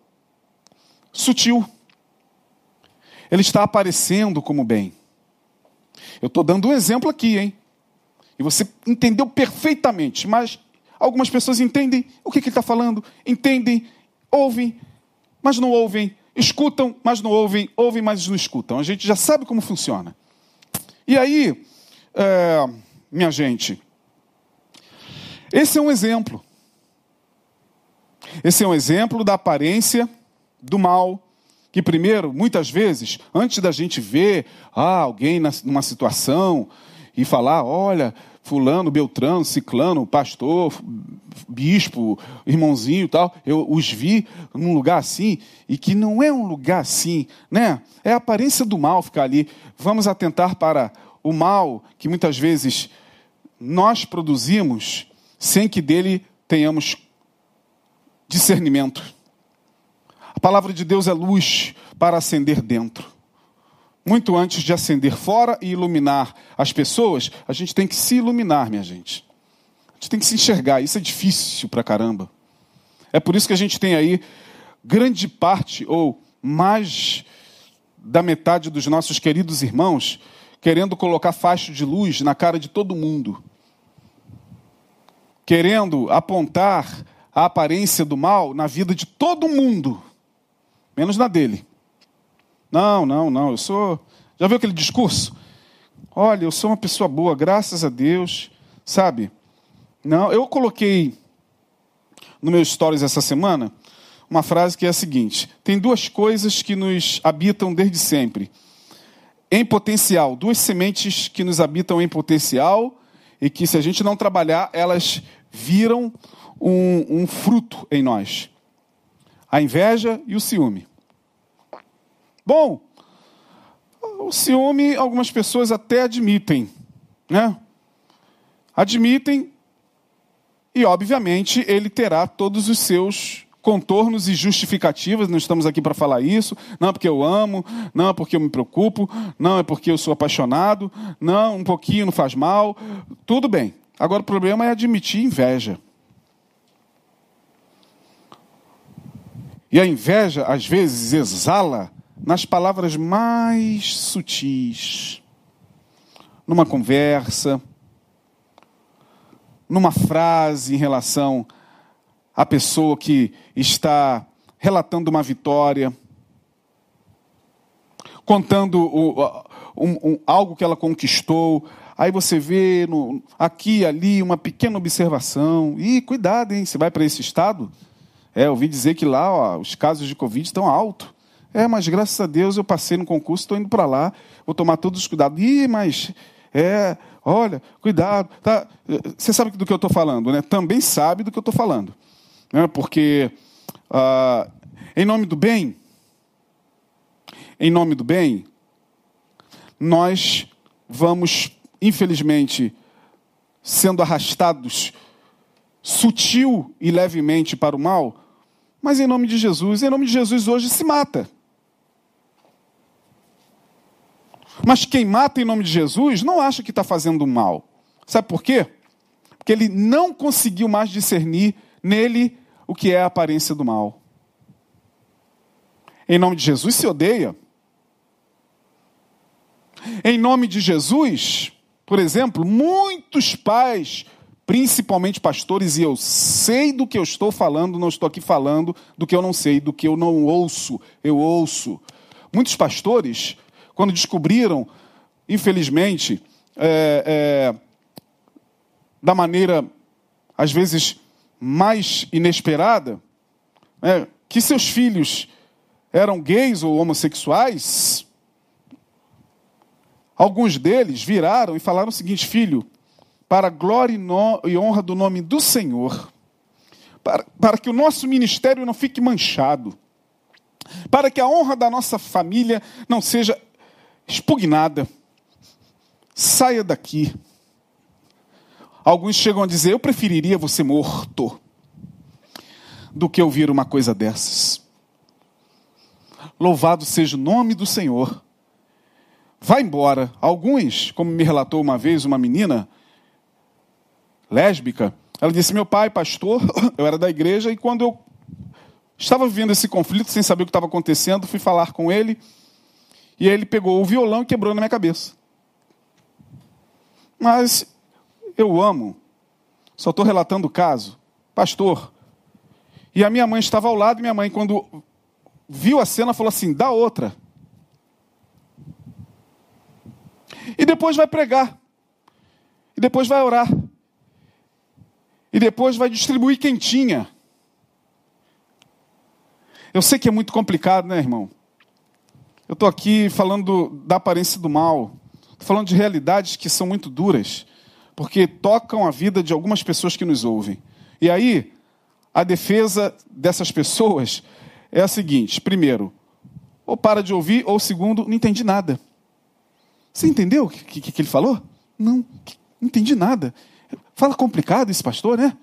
sutil. Ele está aparecendo como bem. Eu estou dando um exemplo aqui, hein? E você entendeu perfeitamente, mas algumas pessoas entendem o que, que ele está falando, entendem, ouvem, mas não ouvem, escutam, mas não ouvem, ouvem, mas não escutam. A gente já sabe como funciona. E aí, é, minha gente, esse é um exemplo. Esse é um exemplo da aparência do mal. Que primeiro, muitas vezes, antes da gente ver ah, alguém numa situação e falar, olha, fulano, beltrano, ciclano, pastor, bispo, irmãozinho e tal, eu os vi num lugar assim, e que não é um lugar assim, né? É a aparência do mal ficar ali. Vamos atentar para o mal que muitas vezes nós produzimos sem que dele tenhamos discernimento. A palavra de Deus é luz para acender dentro. Muito antes de acender fora e iluminar as pessoas, a gente tem que se iluminar, minha gente. A gente tem que se enxergar. Isso é difícil pra caramba. É por isso que a gente tem aí grande parte, ou mais da metade dos nossos queridos irmãos, querendo colocar faixa de luz na cara de todo mundo querendo apontar a aparência do mal na vida de todo mundo, menos na dele. Não, não, não, eu sou. Já viu aquele discurso? Olha, eu sou uma pessoa boa, graças a Deus, sabe? Não, eu coloquei no meu stories essa semana uma frase que é a seguinte: tem duas coisas que nos habitam desde sempre. Em potencial, duas sementes que nos habitam em potencial e que, se a gente não trabalhar, elas viram um, um fruto em nós: a inveja e o ciúme. Bom, o ciúme, algumas pessoas até admitem, né? Admitem, e obviamente ele terá todos os seus contornos e justificativas, não estamos aqui para falar isso, não é porque eu amo, não é porque eu me preocupo, não é porque eu sou apaixonado, não, um pouquinho não faz mal, tudo bem. Agora o problema é admitir inveja. E a inveja, às vezes, exala nas palavras mais sutis, numa conversa, numa frase em relação à pessoa que está relatando uma vitória, contando o, um, um, algo que ela conquistou, Aí você vê no, aqui ali uma pequena observação. E cuidado, hein? Você vai para esse estado? É, ouvi dizer que lá ó, os casos de Covid estão altos. É, mas graças a Deus eu passei no concurso, estou indo para lá, vou tomar todos os cuidados. Ih, mas é, Olha, cuidado. Tá? Você sabe do que eu estou falando, né? Também sabe do que eu estou falando. Né? Porque, ah, em nome do bem, em nome do bem, nós vamos, infelizmente, sendo arrastados sutil e levemente para o mal, mas em nome de Jesus, em nome de Jesus hoje se mata. Mas quem mata em nome de Jesus não acha que está fazendo mal. Sabe por quê? Porque ele não conseguiu mais discernir nele o que é a aparência do mal. Em nome de Jesus se odeia. Em nome de Jesus, por exemplo, muitos pais, principalmente pastores, e eu sei do que eu estou falando, não estou aqui falando do que eu não sei, do que eu não ouço, eu ouço. Muitos pastores quando descobriram, infelizmente, é, é, da maneira, às vezes, mais inesperada, é, que seus filhos eram gays ou homossexuais, alguns deles viraram e falaram o seguinte: Filho, para a glória e honra do nome do Senhor, para, para que o nosso ministério não fique manchado, para que a honra da nossa família não seja expugnada. Saia daqui. Alguns chegam a dizer: Eu preferiria você morto do que ouvir uma coisa dessas. Louvado seja o nome do Senhor. Vá embora. Alguns, como me relatou uma vez uma menina lésbica, ela disse: Meu pai, pastor, eu era da igreja, e quando eu estava vivendo esse conflito, sem saber o que estava acontecendo, fui falar com ele. E aí ele pegou o violão e quebrou na minha cabeça. Mas eu amo. Só estou relatando o caso. Pastor. E a minha mãe estava ao lado, minha mãe, quando viu a cena, falou assim: dá outra. E depois vai pregar. E depois vai orar. E depois vai distribuir quentinha. Eu sei que é muito complicado, né, irmão? Eu estou aqui falando da aparência do mal, falando de realidades que são muito duras, porque tocam a vida de algumas pessoas que nos ouvem. E aí, a defesa dessas pessoas é a seguinte: primeiro, ou para de ouvir, ou segundo, não entendi nada. Você entendeu o que, que, que ele falou? Não, não entendi nada. Fala complicado esse pastor, né?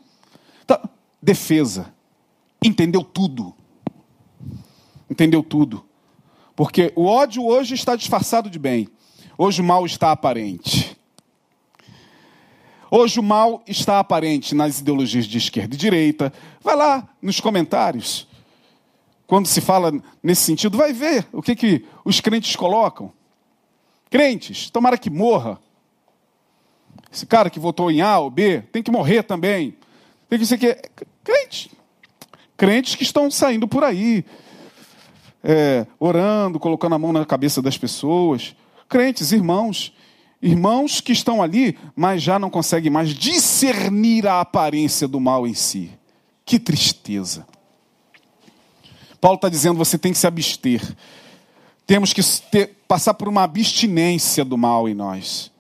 Tá. Defesa. Entendeu tudo. Entendeu tudo. Porque o ódio hoje está disfarçado de bem. Hoje o mal está aparente. Hoje o mal está aparente nas ideologias de esquerda e direita. Vai lá nos comentários. Quando se fala nesse sentido, vai ver o que, que os crentes colocam. Crentes, tomara que morra. Esse cara que votou em A ou B tem que morrer também. Tem que ser que crente. Crentes que estão saindo por aí, é, orando, colocando a mão na cabeça das pessoas. Crentes, irmãos, irmãos que estão ali, mas já não conseguem mais discernir a aparência do mal em si. Que tristeza. Paulo está dizendo: você tem que se abster. Temos que ter, passar por uma abstinência do mal em nós.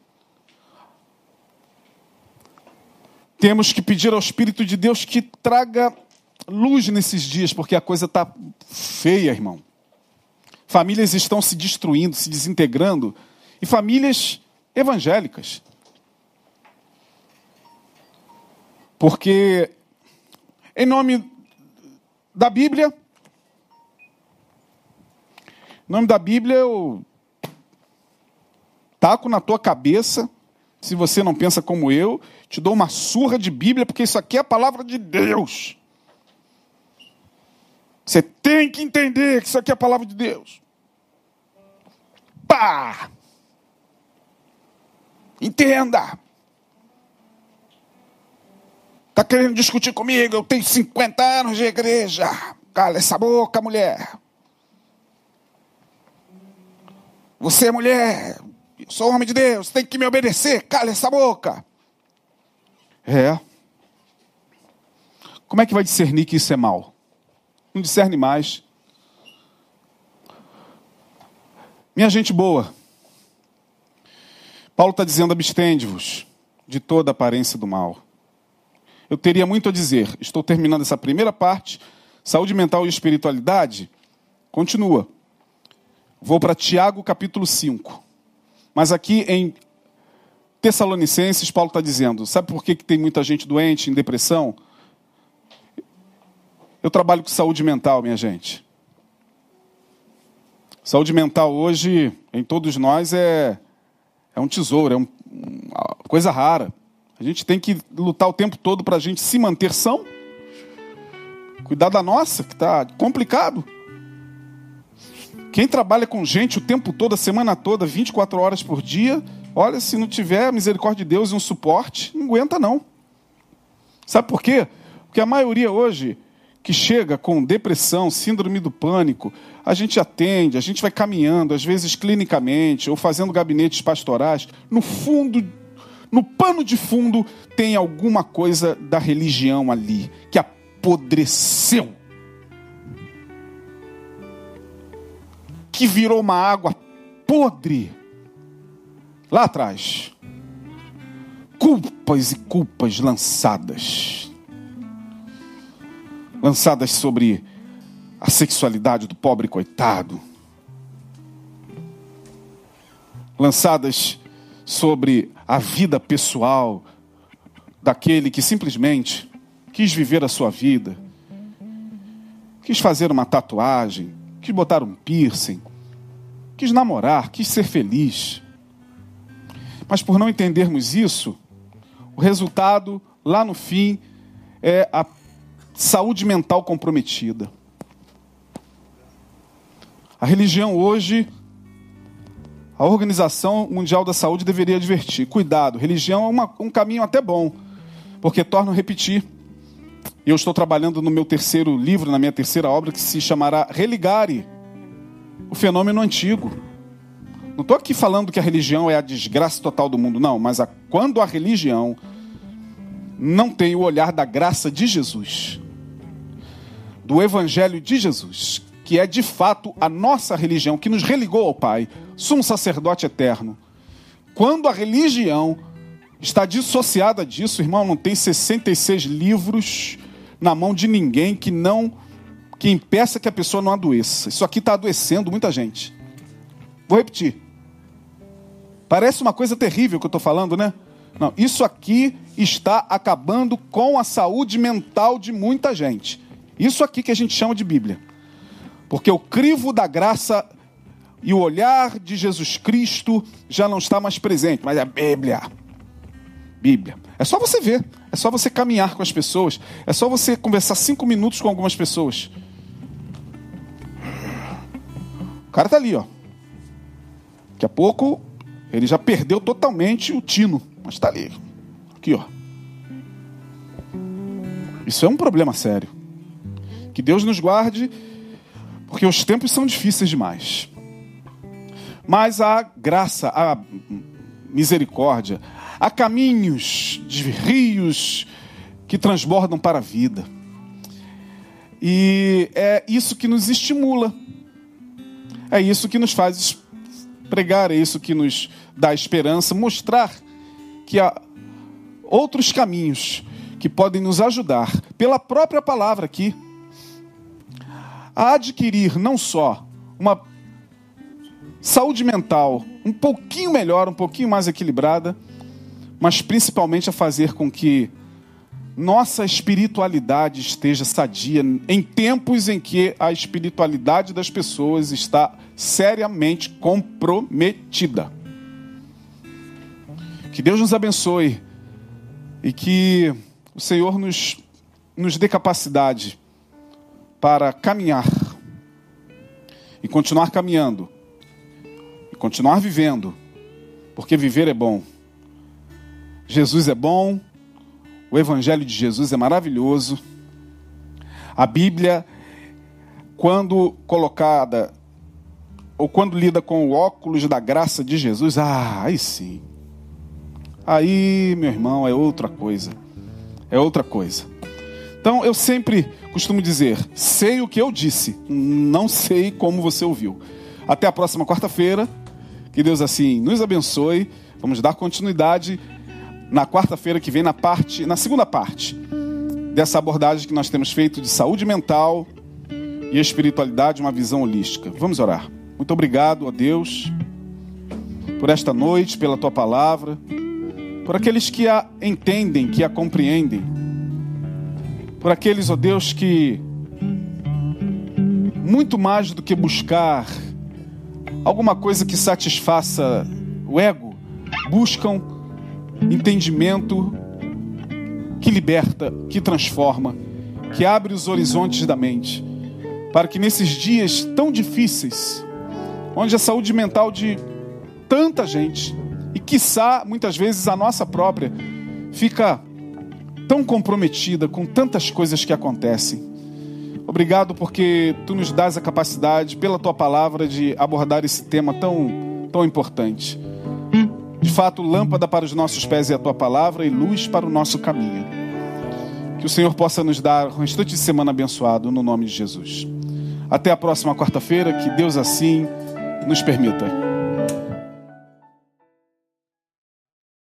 Temos que pedir ao Espírito de Deus que traga luz nesses dias, porque a coisa está feia, irmão. Famílias estão se destruindo, se desintegrando, e famílias evangélicas. Porque, em nome da Bíblia, em nome da Bíblia, eu taco na tua cabeça, se você não pensa como eu, te dou uma surra de Bíblia, porque isso aqui é a palavra de Deus. Você tem que entender que isso aqui é a palavra de Deus. Pá! Entenda. Está querendo discutir comigo? Eu tenho 50 anos de igreja. Cala essa boca, mulher. Você é mulher. Eu sou homem de Deus. Tem que me obedecer. Cala essa boca. É. Como é que vai discernir que isso é mal? Não discerne mais. Minha gente boa, Paulo está dizendo: abstende-vos de toda aparência do mal. Eu teria muito a dizer. Estou terminando essa primeira parte. Saúde mental e espiritualidade. Continua. Vou para Tiago capítulo 5. Mas aqui em Tessalonicenses, Paulo está dizendo: sabe por que, que tem muita gente doente, em depressão? Eu trabalho com saúde mental, minha gente. Saúde mental hoje, em todos nós, é, é um tesouro, é um, uma coisa rara. A gente tem que lutar o tempo todo para a gente se manter são. Cuidar da nossa, que está complicado. Quem trabalha com gente o tempo todo, a semana toda, 24 horas por dia, olha, se não tiver misericórdia de Deus e um suporte, não aguenta não. Sabe por quê? Porque a maioria hoje que chega com depressão, síndrome do pânico, a gente atende, a gente vai caminhando, às vezes clinicamente, ou fazendo gabinetes pastorais, no fundo, no pano de fundo, tem alguma coisa da religião ali, que apodreceu. que virou uma água podre lá atrás. Culpas e culpas lançadas. Lançadas sobre a sexualidade do pobre coitado. Lançadas sobre a vida pessoal daquele que simplesmente quis viver a sua vida, quis fazer uma tatuagem, quis botar um piercing, quis namorar, quis ser feliz. Mas por não entendermos isso, o resultado, lá no fim, é a saúde mental comprometida. A religião hoje, a Organização Mundial da Saúde deveria advertir: cuidado, religião é uma, um caminho até bom, porque torna a repetir eu estou trabalhando no meu terceiro livro, na minha terceira obra, que se chamará Religare o fenômeno antigo. Não estou aqui falando que a religião é a desgraça total do mundo, não, mas a, quando a religião não tem o olhar da graça de Jesus, do Evangelho de Jesus, que é de fato a nossa religião, que nos religou ao Pai, sumo sacerdote eterno. Quando a religião está dissociada disso, irmão, não tem 66 livros na mão de ninguém que não que impeça que a pessoa não adoeça. Isso aqui está adoecendo muita gente. Vou repetir. Parece uma coisa terrível que eu estou falando, né? Não, isso aqui está acabando com a saúde mental de muita gente. Isso aqui que a gente chama de Bíblia. Porque o crivo da graça e o olhar de Jesus Cristo já não está mais presente, mas é a Bíblia. Bíblia. É só você ver, é só você caminhar com as pessoas, é só você conversar cinco minutos com algumas pessoas. O cara está ali, ó. Daqui a pouco ele já perdeu totalmente o tino, mas está ali. Aqui, ó. Isso é um problema sério. Que Deus nos guarde, porque os tempos são difíceis demais. Mas a graça, a misericórdia, há caminhos de rios que transbordam para a vida. E é isso que nos estimula. É isso que nos faz pregar, é isso que nos dá esperança, mostrar que há outros caminhos que podem nos ajudar, pela própria palavra aqui, a adquirir não só uma saúde mental um pouquinho melhor, um pouquinho mais equilibrada, mas principalmente a fazer com que nossa espiritualidade esteja sadia em tempos em que a espiritualidade das pessoas está seriamente comprometida. Que Deus nos abençoe e que o Senhor nos, nos dê capacidade para caminhar e continuar caminhando e continuar vivendo, porque viver é bom. Jesus é bom, o Evangelho de Jesus é maravilhoso. A Bíblia, quando colocada, ou quando lida com o óculos da graça de Jesus, ah, aí sim. Aí, meu irmão, é outra coisa. É outra coisa. Então, eu sempre costumo dizer: sei o que eu disse, não sei como você ouviu. Até a próxima quarta-feira. Que Deus assim nos abençoe. Vamos dar continuidade na quarta-feira que vem na parte, na segunda parte dessa abordagem que nós temos feito de saúde mental e espiritualidade, uma visão holística. Vamos orar. Muito obrigado a Deus por esta noite, pela tua palavra, por aqueles que a entendem, que a compreendem, por aqueles, ó oh Deus, que muito mais do que buscar alguma coisa que satisfaça o ego, buscam entendimento que liberta, que transforma, que abre os horizontes da mente, para que nesses dias tão difíceis, onde a saúde mental de tanta gente, e quiçá muitas vezes a nossa própria, fica tão comprometida com tantas coisas que acontecem. Obrigado porque tu nos dás a capacidade, pela tua palavra, de abordar esse tema tão, tão importante. De fato, lâmpada para os nossos pés é a tua palavra e luz para o nosso caminho. Que o Senhor possa nos dar um restante de semana abençoado no nome de Jesus. Até a próxima quarta-feira, que Deus assim nos permita.